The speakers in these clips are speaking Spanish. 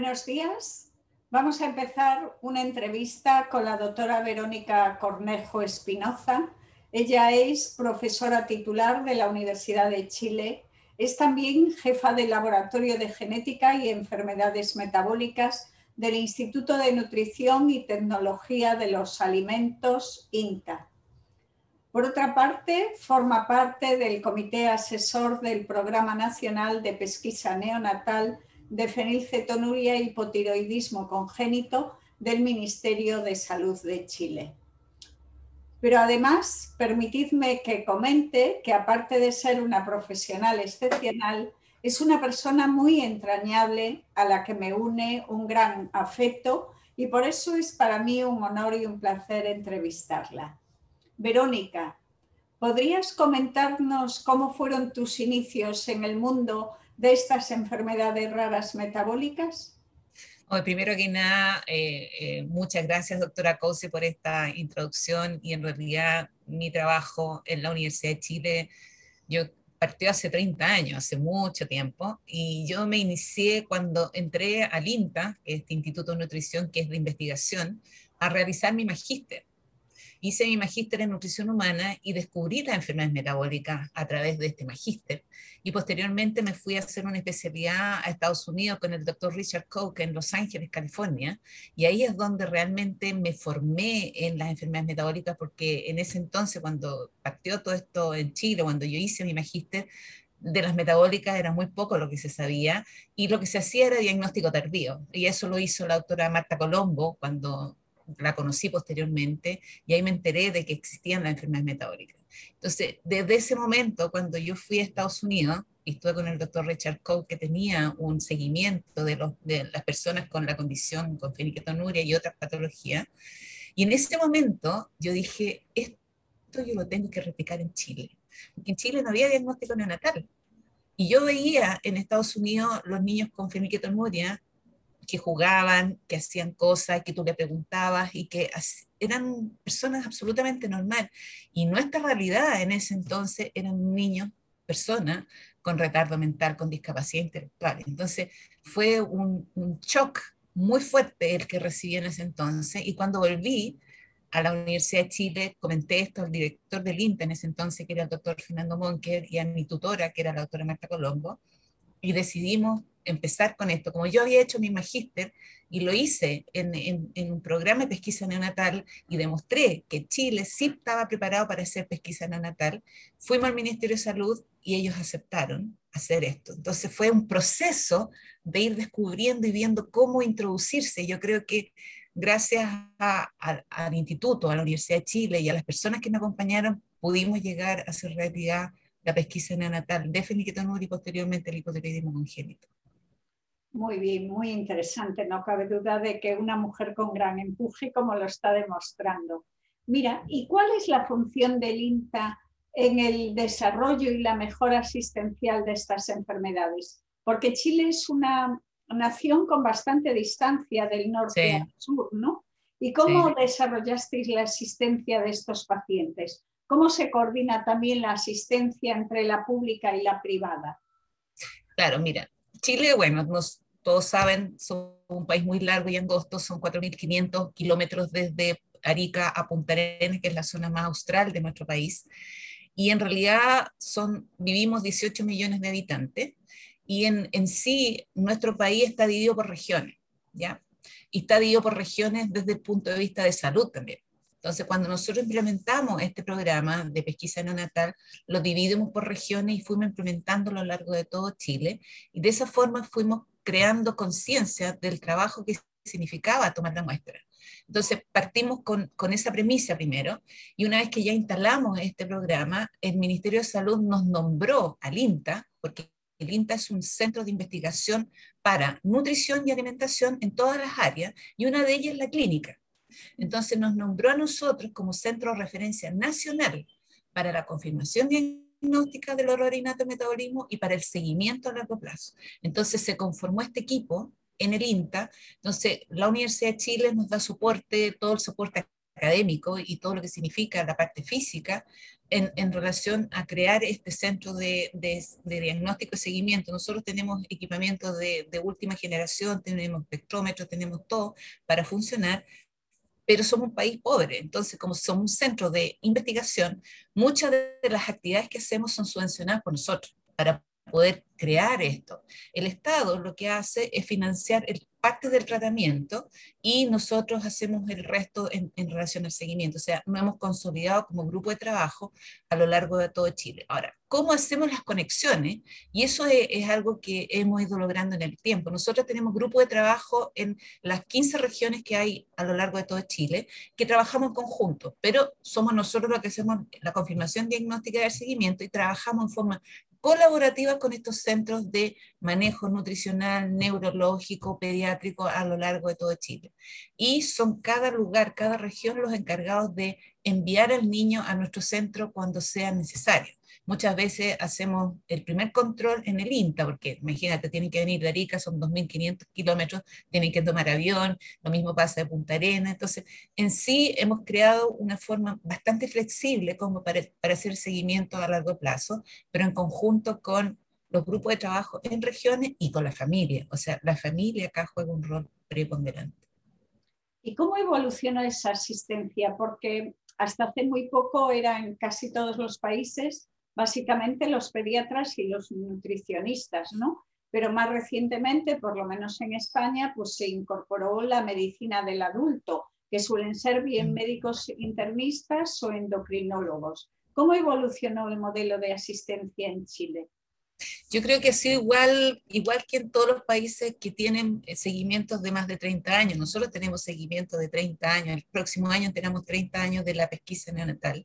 Buenos días. Vamos a empezar una entrevista con la doctora Verónica Cornejo Espinoza. Ella es profesora titular de la Universidad de Chile. Es también jefa del Laboratorio de Genética y Enfermedades Metabólicas del Instituto de Nutrición y Tecnología de los Alimentos, INTA. Por otra parte, forma parte del Comité Asesor del Programa Nacional de Pesquisa Neonatal de fenilcetonuria y hipotiroidismo congénito del Ministerio de Salud de Chile. Pero además, permitidme que comente que aparte de ser una profesional excepcional, es una persona muy entrañable a la que me une un gran afecto y por eso es para mí un honor y un placer entrevistarla. Verónica, ¿podrías comentarnos cómo fueron tus inicios en el mundo de estas enfermedades raras metabólicas? primero que nada, eh, eh, muchas gracias, doctora Cose, por esta introducción. Y en realidad mi trabajo en la Universidad de Chile, yo partió hace 30 años, hace mucho tiempo, y yo me inicié cuando entré al INTA, este Instituto de Nutrición que es de investigación, a realizar mi magíster hice mi magíster en nutrición humana y descubrí las enfermedades metabólicas a través de este magíster. Y posteriormente me fui a hacer una especialidad a Estados Unidos con el doctor Richard Koch en Los Ángeles, California. Y ahí es donde realmente me formé en las enfermedades metabólicas porque en ese entonces, cuando partió todo esto en Chile, cuando yo hice mi magíster, de las metabólicas era muy poco lo que se sabía y lo que se hacía era diagnóstico tardío. Y eso lo hizo la doctora Marta Colombo cuando la conocí posteriormente y ahí me enteré de que existían las enfermedades metabólicas. Entonces, desde ese momento, cuando yo fui a Estados Unidos y estuve con el doctor Richard Koch, que tenía un seguimiento de, los, de las personas con la condición, con fenilketonuria y otras patologías, y en ese momento yo dije, esto yo lo tengo que replicar en Chile, en Chile no había diagnóstico neonatal. Y yo veía en Estados Unidos los niños con fenilketonuria que jugaban, que hacían cosas, que tú le preguntabas y que eran personas absolutamente normales. Y nuestra realidad en ese entonces eran niños, personas con retardo mental, con discapacidad intelectual. Entonces fue un, un shock muy fuerte el que recibí en ese entonces. Y cuando volví a la Universidad de Chile, comenté esto al director del INTA en ese entonces, que era el doctor Fernando Monker, y a mi tutora, que era la doctora Marta Colombo, y decidimos empezar con esto. Como yo había hecho mi magíster y lo hice en, un programa de pesquisa neonatal y demostré que Chile sí estaba preparado para hacer pesquisa neonatal, fuimos al Ministerio de Salud y ellos aceptaron hacer esto. Entonces fue un proceso de ir descubriendo y viendo cómo introducirse. Yo creo que gracias al instituto, a la Universidad de Chile y a las personas que me acompañaron, pudimos llegar a hacer realidad la pesquisa neonatal de fenilketonuria y posteriormente el hipotiroidismo congénito. Muy bien, muy interesante. No cabe duda de que una mujer con gran empuje, como lo está demostrando. Mira, ¿y cuál es la función del INTA en el desarrollo y la mejora asistencial de estas enfermedades? Porque Chile es una nación con bastante distancia del norte al sur, ¿no? ¿Y cómo desarrollasteis la asistencia de estos pacientes? ¿Cómo se coordina también la asistencia entre la pública y la privada? Claro, mira, Chile, bueno, nos, todos saben, es un país muy largo y angosto, son 4.500 kilómetros desde Arica a Punta Arenas, que es la zona más austral de nuestro país. Y en realidad son, vivimos 18 millones de habitantes y en, en sí nuestro país está dividido por regiones, ¿ya? Y está dividido por regiones desde el punto de vista de salud también. Entonces, cuando nosotros implementamos este programa de pesquisa neonatal, lo dividimos por regiones y fuimos implementando a lo largo de todo Chile. Y de esa forma fuimos creando conciencia del trabajo que significaba tomar la muestra. Entonces, partimos con, con, esa premisa primero, y una vez que ya instalamos este programa, el Ministerio de Salud nos nombró al INTA, porque el INTA es un centro de investigación para nutrición y alimentación en todas las áreas, y una de ellas es la clínica. Entonces nos nombró a nosotros como centro de referencia nacional para la confirmación diagnóstica del horror innato metabolismo y para el seguimiento a largo plazo. Entonces se conformó este equipo en el INTA. Entonces la Universidad de Chile nos da soporte, todo el soporte académico y todo lo que significa la parte física en, en relación a crear este centro de, de, diagnóstico y seguimiento. Nosotros tenemos equipamiento de, de última generación, tenemos espectrómetros, tenemos todo para funcionar, pero somos un país pobre. Entonces, como somos un centro de investigación, muchas de las actividades que hacemos son subvencionadas por nosotros para poder crear esto. El Estado lo que hace es financiar el parte del tratamiento y nosotros hacemos el resto en, relación al seguimiento. O sea, nos hemos consolidado como grupo de trabajo a lo largo de todo Chile. Ahora, ¿cómo hacemos las conexiones? Y eso es, algo que hemos ido logrando en el tiempo. Nosotros tenemos grupo de trabajo en las 15 regiones que hay a lo largo de todo Chile, que trabajamos en conjunto, pero somos nosotros los que hacemos la confirmación diagnóstica y el seguimiento y trabajamos en forma colaborativa con estos centros de manejo nutricional, neurológico, pediátrico a lo largo de todo Chile. Y son cada lugar, cada región los encargados de enviar al niño a nuestro centro cuando sea necesario. Muchas veces hacemos el primer control en el INTA, porque imagínate, tienen que venir de Arica, son 2.500 kilómetros, tienen que tomar avión, lo mismo pasa de Punta Arena. Entonces, en sí hemos creado una forma bastante flexible como para, para hacer seguimiento a largo plazo, pero en conjunto con los grupos de trabajo en regiones y con la familia. O sea, la familia acá juega un rol preponderante. ¿Y cómo evolucionó esa asistencia? Porque hasta hace muy poco era en casi todos los países básicamente los pediatras y los nutricionistas, ¿no? Pero más recientemente, por lo menos en España, pues se incorporó la medicina del adulto, que suelen ser bien mm. médicos internistas o endocrinólogos. ¿Cómo evolucionó el modelo de asistencia en Chile? Yo creo que ha sido igual, igual que en todos los países que tienen eh, seguimientos de más de 30 años. Nosotros tenemos seguimiento de 30 años. El próximo año tenemos 30 años de la pesquisa neonatal.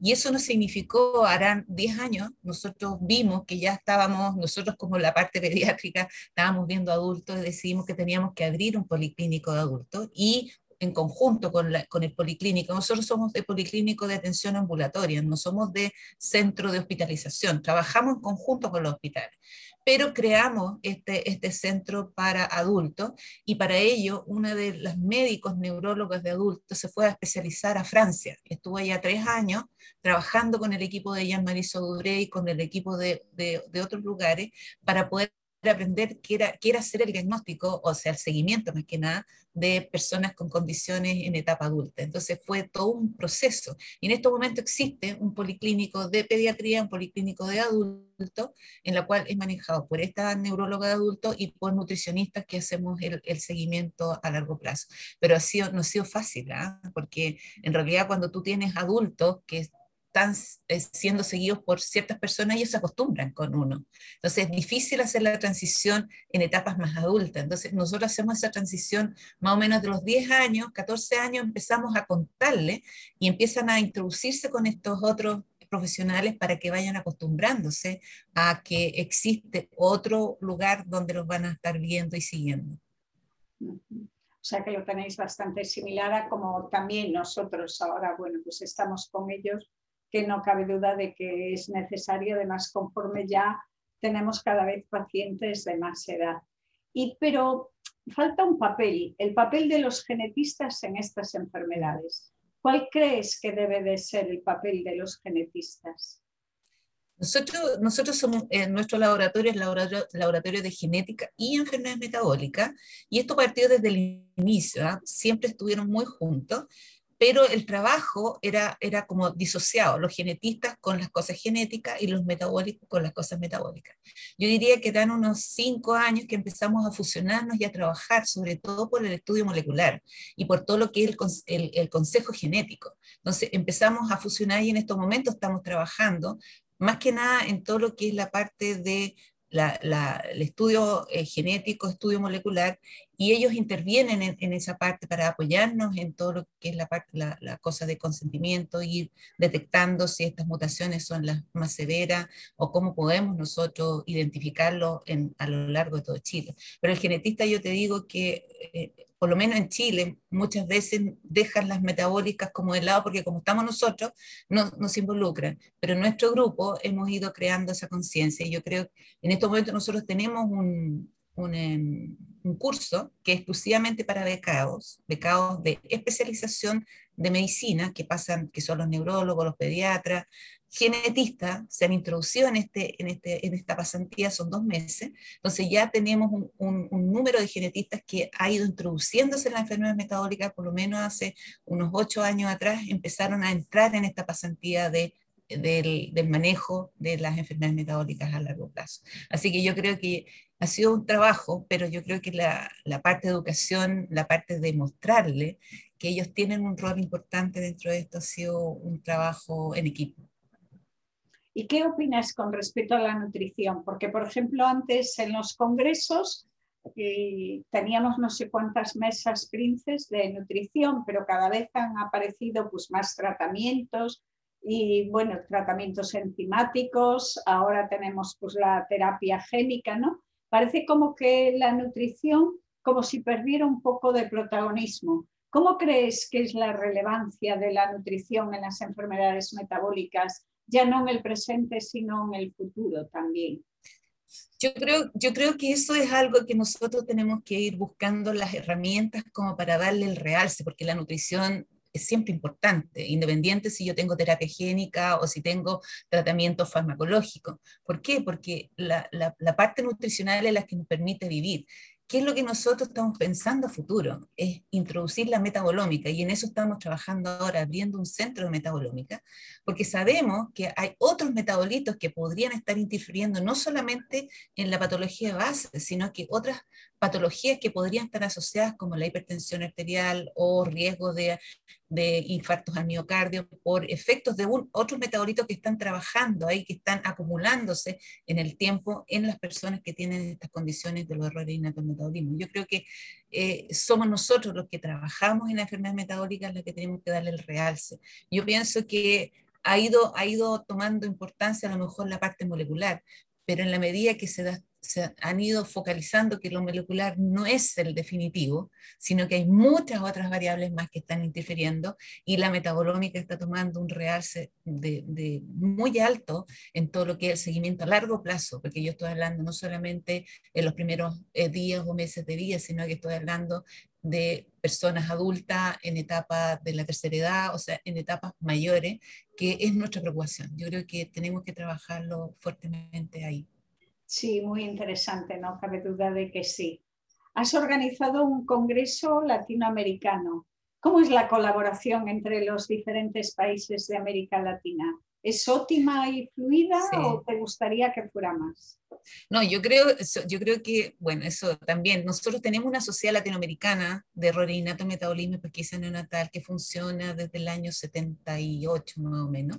Y eso no significó, harán 10 años, nosotros vimos que ya estábamos, nosotros como la parte pediátrica, estábamos viendo adultos y decidimos que teníamos que abrir un policlínico de adultos y en conjunto con, con, el policlínico. Nosotros somos de policlínico de atención ambulatoria, no somos de centro de hospitalización, trabajamos en conjunto con los hospitales, pero creamos este, este centro para adultos y para ello una de las médicos neurólogos de adultos se fue a especializar a Francia. Estuvo allá tres años trabajando con el equipo de Jean-Marie Sauduré y con el equipo de, de, de otros lugares para poder aprender qué era, qué era hacer el diagnóstico, o sea, el seguimiento más que nada, de personas con condiciones en etapa adulta. Entonces fue todo un proceso. Y en este momento existe un policlínico de pediatría, un policlínico de adulto, en la cual es manejado por esta neuróloga de adulto y por nutricionistas que hacemos el, el seguimiento a largo plazo. Pero ha sido, no ha sido fácil, ¿ah? porque en realidad cuando tú tienes adultos que están eh, siendo seguidos por ciertas personas, ellos se acostumbran con uno. Entonces es difícil hacer la transición en etapas más adultas. Entonces nosotros hacemos esa transición más o menos de los 10 años, 14 años, empezamos a contarle y empiezan a introducirse con estos otros profesionales para que vayan acostumbrándose a que existe otro lugar donde los van a estar viendo y siguiendo. O sea que lo tenéis bastante similar a como también nosotros ahora, bueno, pues estamos con ellos que no cabe duda de que es necesario, además conforme ya tenemos cada vez pacientes de más edad. Y, pero falta un papel, el papel de los genetistas en estas enfermedades. ¿Cuál crees que debe de ser el papel de los genetistas? Nosotros, nosotros somos, en nuestro laboratorio es laboratorio, laboratorio de genética y enfermedades metabólicas, y esto partió desde el inicio, ¿ah? siempre estuvieron muy juntos, pero el trabajo era, era como disociado, los genetistas con las cosas genéticas y los metabólicos con las cosas metabólicas. Yo diría que dan unos cinco años que empezamos a fusionarnos y a trabajar, sobre todo por el estudio molecular y por todo lo que es el, el, consejo genético. Entonces empezamos a fusionar y en estos momentos estamos trabajando más que nada en todo lo que es la parte de el estudio eh, genético, estudio molecular, y ellos intervienen en, esa parte para apoyarnos en todo lo que es la, parte, la, la, cosa de consentimiento, ir detectando si estas mutaciones son las más severas o cómo podemos nosotros identificarlo en, a lo largo de todo Chile. Pero el genetista yo te digo que eh, por lo menos en Chile, muchas veces dejan las metabólicas como de lado porque como estamos nosotros, no, nos involucran. Pero en nuestro grupo hemos ido creando esa conciencia y yo creo que en estos momentos nosotros tenemos un, un, em, un curso que es exclusivamente para becados, becados de especialización de medicina, que pasan, que son los neurólogos, los pediatras, genetistas, se han introducido en, este, en, este, en esta pasantía, son dos meses, entonces ya tenemos un, un, número de genetistas que ha ido introduciéndose en la enfermedad metabólica, por lo menos hace unos ocho años atrás, empezaron a entrar en esta pasantía de del, del, manejo de las enfermedades metabólicas a largo plazo. Así que yo creo que ha sido un trabajo, pero yo creo que la, la, parte de educación, la parte de mostrarle que ellos tienen un rol importante dentro de esto, ha sido un trabajo en equipo. ¿Y qué opinas con respecto a la nutrición? Porque, por ejemplo, antes en los congresos eh, teníamos no sé cuántas mesas princes de nutrición, pero cada vez han aparecido pues, más tratamientos y, bueno, tratamientos enzimáticos, ahora tenemos pues, la terapia génica, ¿no? Parece como que la nutrición, como si perdiera un poco de protagonismo. ¿Cómo crees que es la relevancia de la nutrición en las enfermedades metabólicas, ya no en el presente, sino en el futuro también? Yo creo, yo creo que eso es algo que nosotros tenemos que ir buscando las herramientas como para darle el realce, porque la nutrición es siempre importante, independiente si yo tengo terapia génica o si tengo tratamiento farmacológico. ¿Por qué? Porque la, la, la parte nutricional es la que nos permite vivir. ¿Qué es lo que nosotros estamos pensando a futuro? Es introducir la metabolómica y en eso estamos trabajando ahora, abriendo un centro de metabolómica, porque sabemos que hay otros metabolitos que podrían estar interfiriendo no solamente en la patología base, sino que otras patologías que podrían estar asociadas como la hipertensión arterial o riesgo de, de infartos al miocardio por efectos de un, otros metabolitos que están trabajando ahí, que están acumulándose en el tiempo en las personas que tienen estas condiciones de los errores innatos metabolismo. Yo creo que eh, somos nosotros los que trabajamos en la enfermedad metabólica los que tenemos que darle el realce. Yo pienso que ha ido, ha ido tomando importancia a lo mejor la parte molecular, pero en la medida que se da se han ido focalizando que lo molecular no es el definitivo, sino que hay muchas otras variables más que están interfiriendo y la metabolómica está tomando un realce de, muy alto en todo lo que es el seguimiento a largo plazo, porque yo estoy hablando no solamente en los primeros eh, días o meses de vida, sino que estoy hablando de personas adultas en etapa de la tercera edad, o sea, en etapas mayores, que es nuestra preocupación. Yo creo que tenemos que trabajarlo fuertemente ahí. Sí, muy interesante, no cabe duda de que sí. Has organizado un congreso latinoamericano. ¿Cómo es la colaboración entre los diferentes países de América Latina? ¿Es óptima y fluida o te gustaría que fuera más? No, yo creo, yo creo que, bueno, eso también. Nosotros tenemos una sociedad latinoamericana de error innato metabolismo y pesquisa neonatal que funciona desde el año 78 más o menos.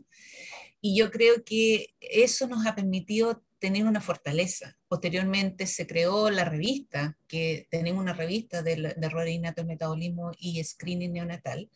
Y yo creo que eso nos ha permitido tener una fortaleza. Posteriormente se creó la revista, que tenemos una revista de, de errores innatos metabolismo y screening neonatal,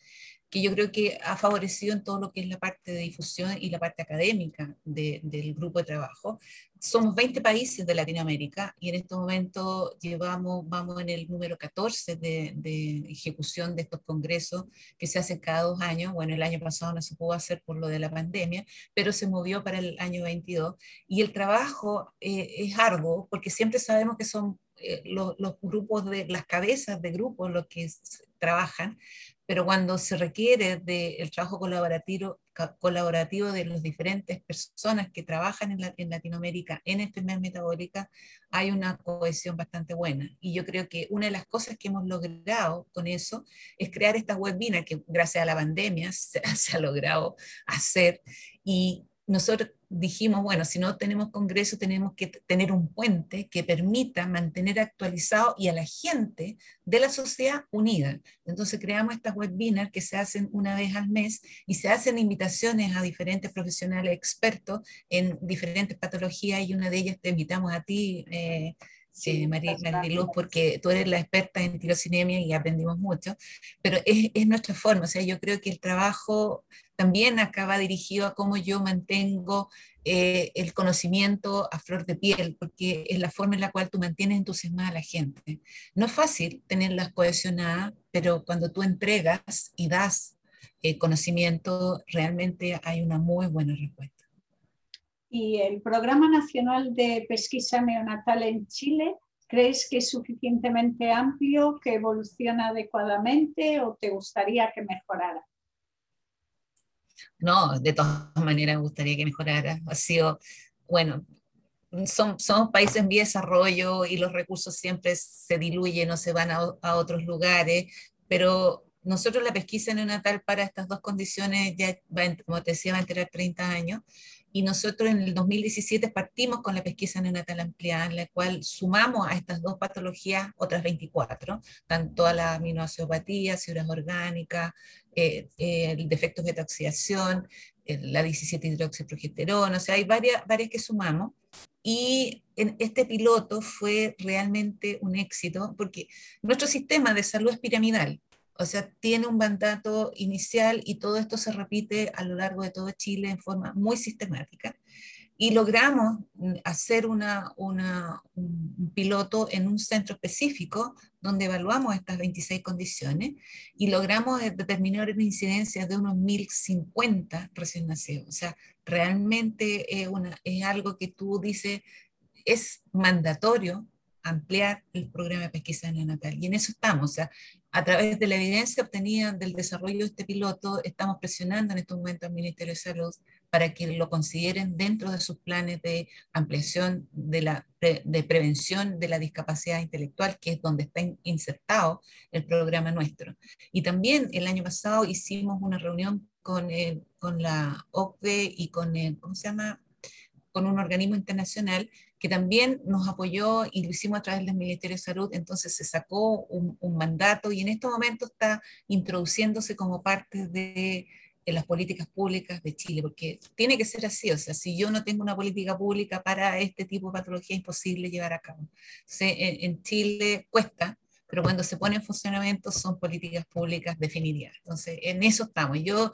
que yo creo que ha favorecido en todo lo que es la parte de difusión y la parte académica del grupo de trabajo. Somos 20 países de Latinoamérica y en este momento llevamos, vamos en el número 14 de, de, ejecución de estos congresos que se hacen cada dos años. Bueno, el año pasado no se pudo hacer por lo de la pandemia, pero se movió para el año 22. Y el trabajo eh, es arduo porque siempre sabemos que son eh, los, los, grupos de las cabezas de grupos los que trabajan, pero cuando se requiere del trabajo colaborativo, colaborativo de las diferentes personas que trabajan en, en Latinoamérica en enfermedad metabólica, hay una cohesión bastante buena. Y yo creo que una de las cosas que hemos logrado con eso es crear estas webinars que gracias a la pandemia se, se ha logrado hacer y nosotros dijimos, bueno, si no tenemos congreso, tenemos que tener un puente que permita mantener actualizado y a la gente de la sociedad unida. Entonces creamos estas webinars que se hacen una vez al mes y se hacen invitaciones a diferentes profesionales expertos en diferentes patologías y una de ellas te invitamos a ti. Eh, Sí, María, Mariluz, porque tú eres la experta en tirocinemia y aprendimos mucho, pero es, es, nuestra forma, o sea, yo creo que el trabajo también acaba dirigido a cómo yo mantengo eh, el conocimiento a flor de piel, porque es la forma en la cual tú mantienes entusiasmada a la gente. No es fácil tenerlas cohesionadas, pero cuando tú entregas y das eh, conocimiento, realmente hay una muy buena respuesta y el Programa Nacional de Pesquisa Neonatal en Chile, ¿Crees que es suficientemente amplio, que evoluciona adecuadamente o te gustaría que mejorara? No, de todas maneras me gustaría que mejorara. Ha sido, bueno, son, somos países en vía de desarrollo y los recursos siempre se diluyen o se van a, a otros lugares, pero nosotros la pesquisa neonatal para estas dos condiciones ya, va, como te decía, va a tener 30 años y nosotros en el 2017 partimos con la pesquisa neonatal ampliada, en la cual sumamos a estas dos patologías otras 24, tanto a la aminoacidopatía, fibras orgánicas, eh, eh, defectos de oxidación, eh, la 17 hidroxiprogesterona, o sea, hay varias, varias que sumamos. Y en este piloto fue realmente un éxito porque nuestro sistema de salud es piramidal. O sea, tiene un mandato inicial y todo esto se repite a lo largo de todo Chile en forma muy sistemática. Y logramos hacer una, una, un piloto en un centro específico donde evaluamos estas 26 condiciones y logramos eh, determinar una incidencia de unos 1050 recién nacidos. O sea, realmente es, una, es algo que tú dices, es mandatorio ampliar el programa de pesquisa neonatal. Y en eso estamos. O sea, a través de la evidencia obtenida del desarrollo de este piloto, estamos presionando en este momento al Ministerio de Salud para que lo consideren dentro de sus planes de ampliación de, la, de prevención de la discapacidad intelectual, que es donde está insertado el programa nuestro. Y también el año pasado hicimos una reunión con, con la OCDE y con, el, ¿cómo se llama? con un organismo internacional que también nos apoyó y lo hicimos a través del Ministerio de Salud, entonces se sacó un, mandato y en este momento está introduciéndose como parte de, las políticas públicas de Chile, porque tiene que ser así, o sea, si yo no tengo una política pública para este tipo de patología es imposible llevar a cabo. en, en Chile cuesta, pero cuando se pone en funcionamiento son políticas públicas definidas. Entonces, en eso estamos. Yo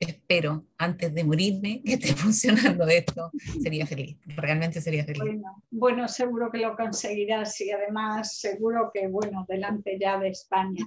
espero, antes de morirme, que esté funcionando esto. Sería feliz, realmente sería feliz. Bueno, seguro que lo conseguirás y además seguro que, bueno, delante ya de España.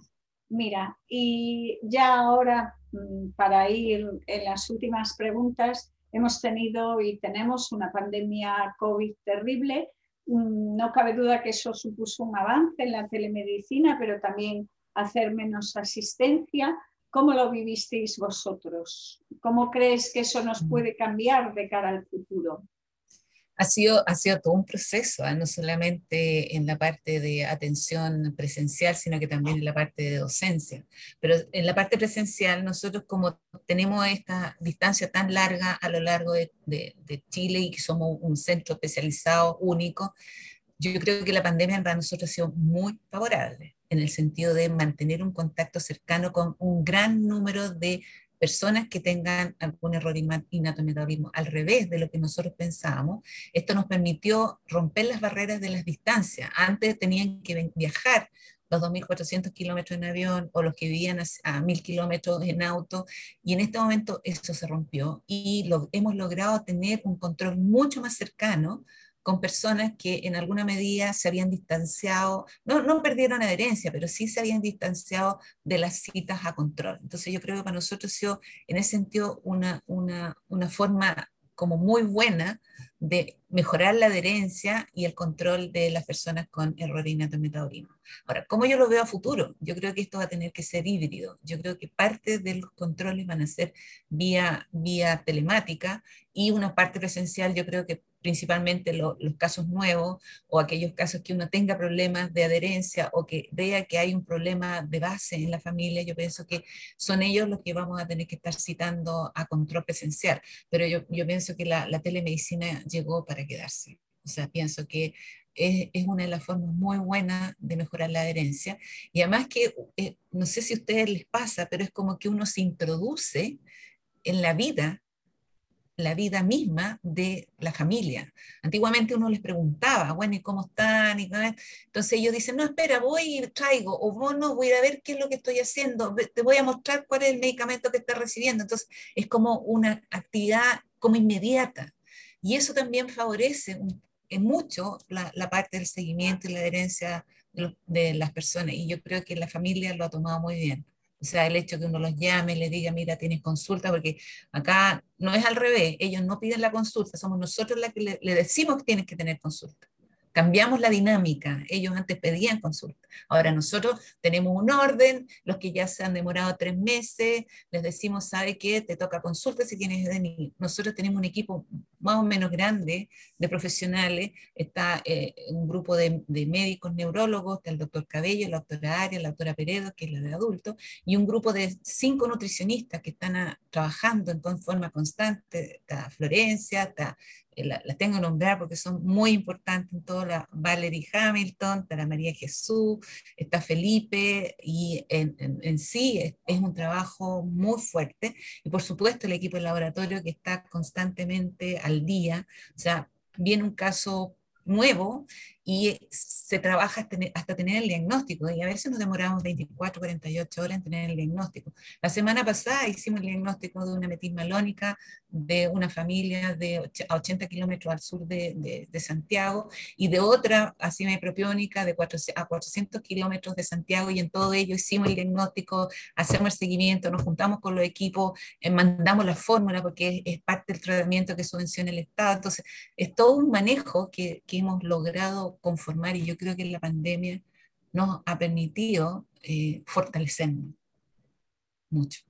Mira, y ya ahora, mm, para ir en las últimas preguntas, hemos tenido y tenemos una pandemia COVID terrible. Mm, no cabe duda que eso supuso un avance en la telemedicina, pero también hacer menos asistencia ¿Cómo lo vivisteis vosotros? ¿Cómo crees que eso nos mm. puede cambiar de cara al futuro? Ha sido, ha sido todo un proceso, ¿eh? no solamente en la parte de atención presencial, sino que también en la parte de docencia. Pero en la parte presencial, nosotros como tenemos esta distancia tan larga a lo largo de, de, de Chile y que somos un centro especializado único, yo creo que la pandemia para nosotros ha sido muy favorable en el sentido de mantener un contacto cercano con un gran número de personas que tengan algún error innato metabolismo, al revés de lo que nosotros pensábamos. Esto nos permitió romper las barreras de las distancias. Antes tenían que viajar los 2.400 kilómetros en avión o los que vivían a, 1.000 kilómetros en auto, y en este momento eso se rompió y lo, hemos logrado tener un control mucho más cercano con personas que en alguna medida se habían distanciado, no, no perdieron adherencia, pero sí se habían distanciado de las citas a control. Entonces yo creo que para nosotros ha sido en ese sentido una, una, una forma como muy buena de mejorar la adherencia y el control de las personas con error innato metabolismo. Ahora, ¿cómo yo lo veo a futuro? Yo creo que esto va a tener que ser híbrido. Yo creo que parte de los controles van a ser vía, vía telemática y una parte presencial yo creo que principalmente los casos nuevos o aquellos casos que uno tenga problemas de adherencia o que vea que hay un problema de base en la familia, yo pienso que son ellos los que vamos a tener que estar citando a control presencial. Pero yo, yo pienso que la, la, telemedicina llegó para quedarse. O sea, pienso que es, es, una de las formas muy buenas de mejorar la adherencia. Y además que, eh, no sé si a ustedes les pasa, pero es como que uno se introduce en la vida la vida misma de la familia. Antiguamente uno les preguntaba, bueno, ¿y cómo están? Entonces ellos dicen, no, espera, voy y traigo, o vos no, voy a ver qué es lo que estoy haciendo, te voy a mostrar cuál es el medicamento que estás recibiendo. Entonces es como una actividad como inmediata. Y eso también favorece mucho la, parte del seguimiento y la adherencia de, de las personas. Y yo creo que la familia lo ha tomado muy bien. O sea, el hecho que uno los llame, le diga, mira, tienes consulta, porque acá no es al revés, ellos no piden la consulta, somos nosotros las que le, decimos que tienes que tener consulta. Cambiamos la dinámica. Ellos antes pedían consulta. Ahora nosotros tenemos un orden, los que ya se han demorado tres meses, les decimos, ¿sabe qué? Te toca consulta si tienes de Nosotros tenemos un equipo más o menos grande de profesionales. Está eh, un grupo de, médicos neurólogos, está el doctor Cabello, la doctora Arias, la doctora Peredo, que es la de adultos, y un grupo de cinco nutricionistas que están trabajando en forma constante. Está Florencia, está las la tengo que nombrar porque son muy importantes en toda la Valerie Hamilton, la María Jesús, está Felipe, y en, sí es, es, un trabajo muy fuerte. Y por supuesto el equipo de laboratorio que está constantemente al día, o sea, viene un caso nuevo y se trabaja hasta tener el diagnóstico y a veces nos demoramos 24, 48 horas en tener el diagnóstico. La semana pasada hicimos el diagnóstico de una metis malónica de una familia de a 80 kilómetros al sur de, de, Santiago y de otra asima propiónica de 4, a 400 kilómetros de Santiago y en todo ello hicimos el diagnóstico, hacemos el seguimiento, nos juntamos con los equipos, eh, mandamos la fórmula porque es, parte del tratamiento que subvenciona el Estado. Entonces, es todo un manejo que, que hemos logrado conformar y yo creo que la pandemia nos ha permitido eh, fortalecernos mucho.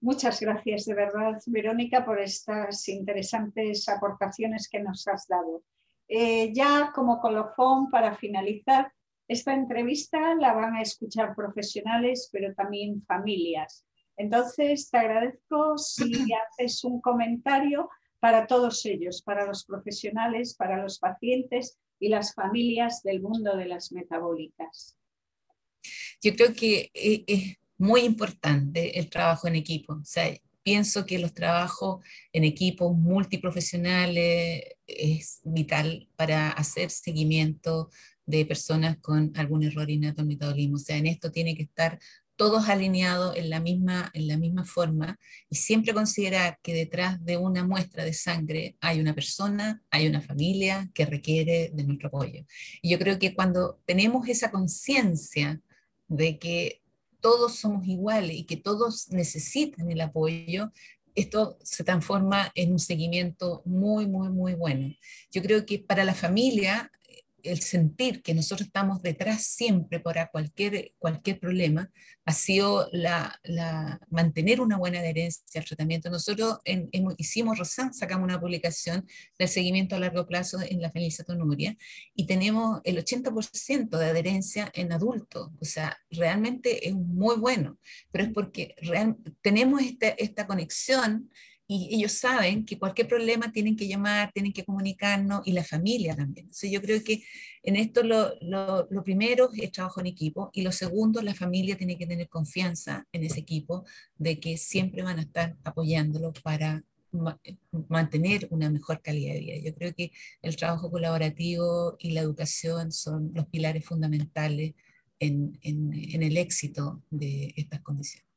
Muchas gracias de verdad, Verónica, por estas interesantes aportaciones que nos has dado. Eh, ya como colofón, para finalizar, esta entrevista la van a escuchar profesionales, pero también familias. Entonces, te agradezco si haces un comentario para todos ellos, para los profesionales, para los pacientes y las familias del mundo de las metabólicas. Yo creo que eh, es muy importante el trabajo en equipo. O sea, pienso que los trabajos en equipos multiprofesionales es vital para hacer seguimiento de personas con algún error innato en metabolismo. O sea, en esto tiene que estar todos alineados en la, misma, en la misma forma y siempre considerar que detrás de una muestra de sangre hay una persona, hay una familia que requiere de nuestro apoyo. Y yo creo que cuando tenemos esa conciencia de que todos somos iguales y que todos necesitan el apoyo, esto se transforma en un seguimiento muy, muy, muy bueno. Yo creo que para la familia el sentir que nosotros estamos detrás siempre para cualquier, cualquier problema ha sido la, mantener una buena adherencia al tratamiento. Nosotros en, hicimos, Rosan, sacamos una publicación del seguimiento a largo plazo en la fenilcetonuria y tenemos el 80% de adherencia en adultos. O sea, realmente es muy bueno, pero es porque tenemos esta, esta conexión y ellos saben que cualquier problema tienen que llamar, tienen que comunicarnos y la familia también. Entonces yo creo que en esto lo, primero es trabajo en equipo y lo segundo, la familia tiene que tener confianza en ese equipo de que siempre van a estar apoyándolo para mantener una mejor calidad de vida. Yo creo que el trabajo colaborativo y la educación son los pilares fundamentales en, en, en el éxito de estas condiciones.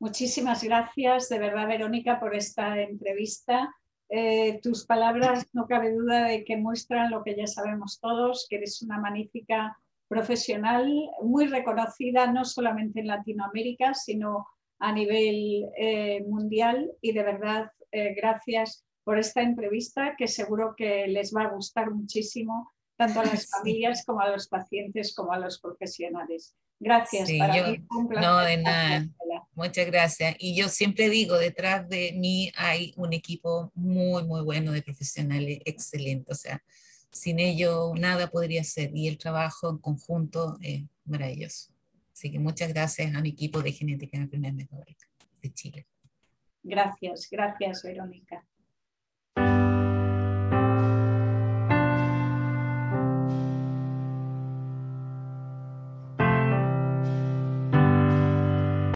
Muchísimas gracias, de verdad, Verónica, por esta entrevista. Eh, tus palabras, no cabe duda de que muestran lo que ya sabemos todos, que eres una magnífica profesional, muy reconocida no solamente en Latinoamérica, sino a nivel eh, mundial. Y de verdad, eh, gracias por esta entrevista que seguro que les va a gustar muchísimo, tanto a las familias como a los pacientes como a los profesionales. Gracias. no, de nada. Muchas gracias. Y yo siempre digo, detrás de mí hay un equipo muy, muy bueno de profesionales, excelente. O sea, sin ello nada podría ser. Y el trabajo en conjunto es maravilloso. Así que muchas gracias a mi equipo de genética en el primer metabólica de Chile. Gracias, gracias, Verónica.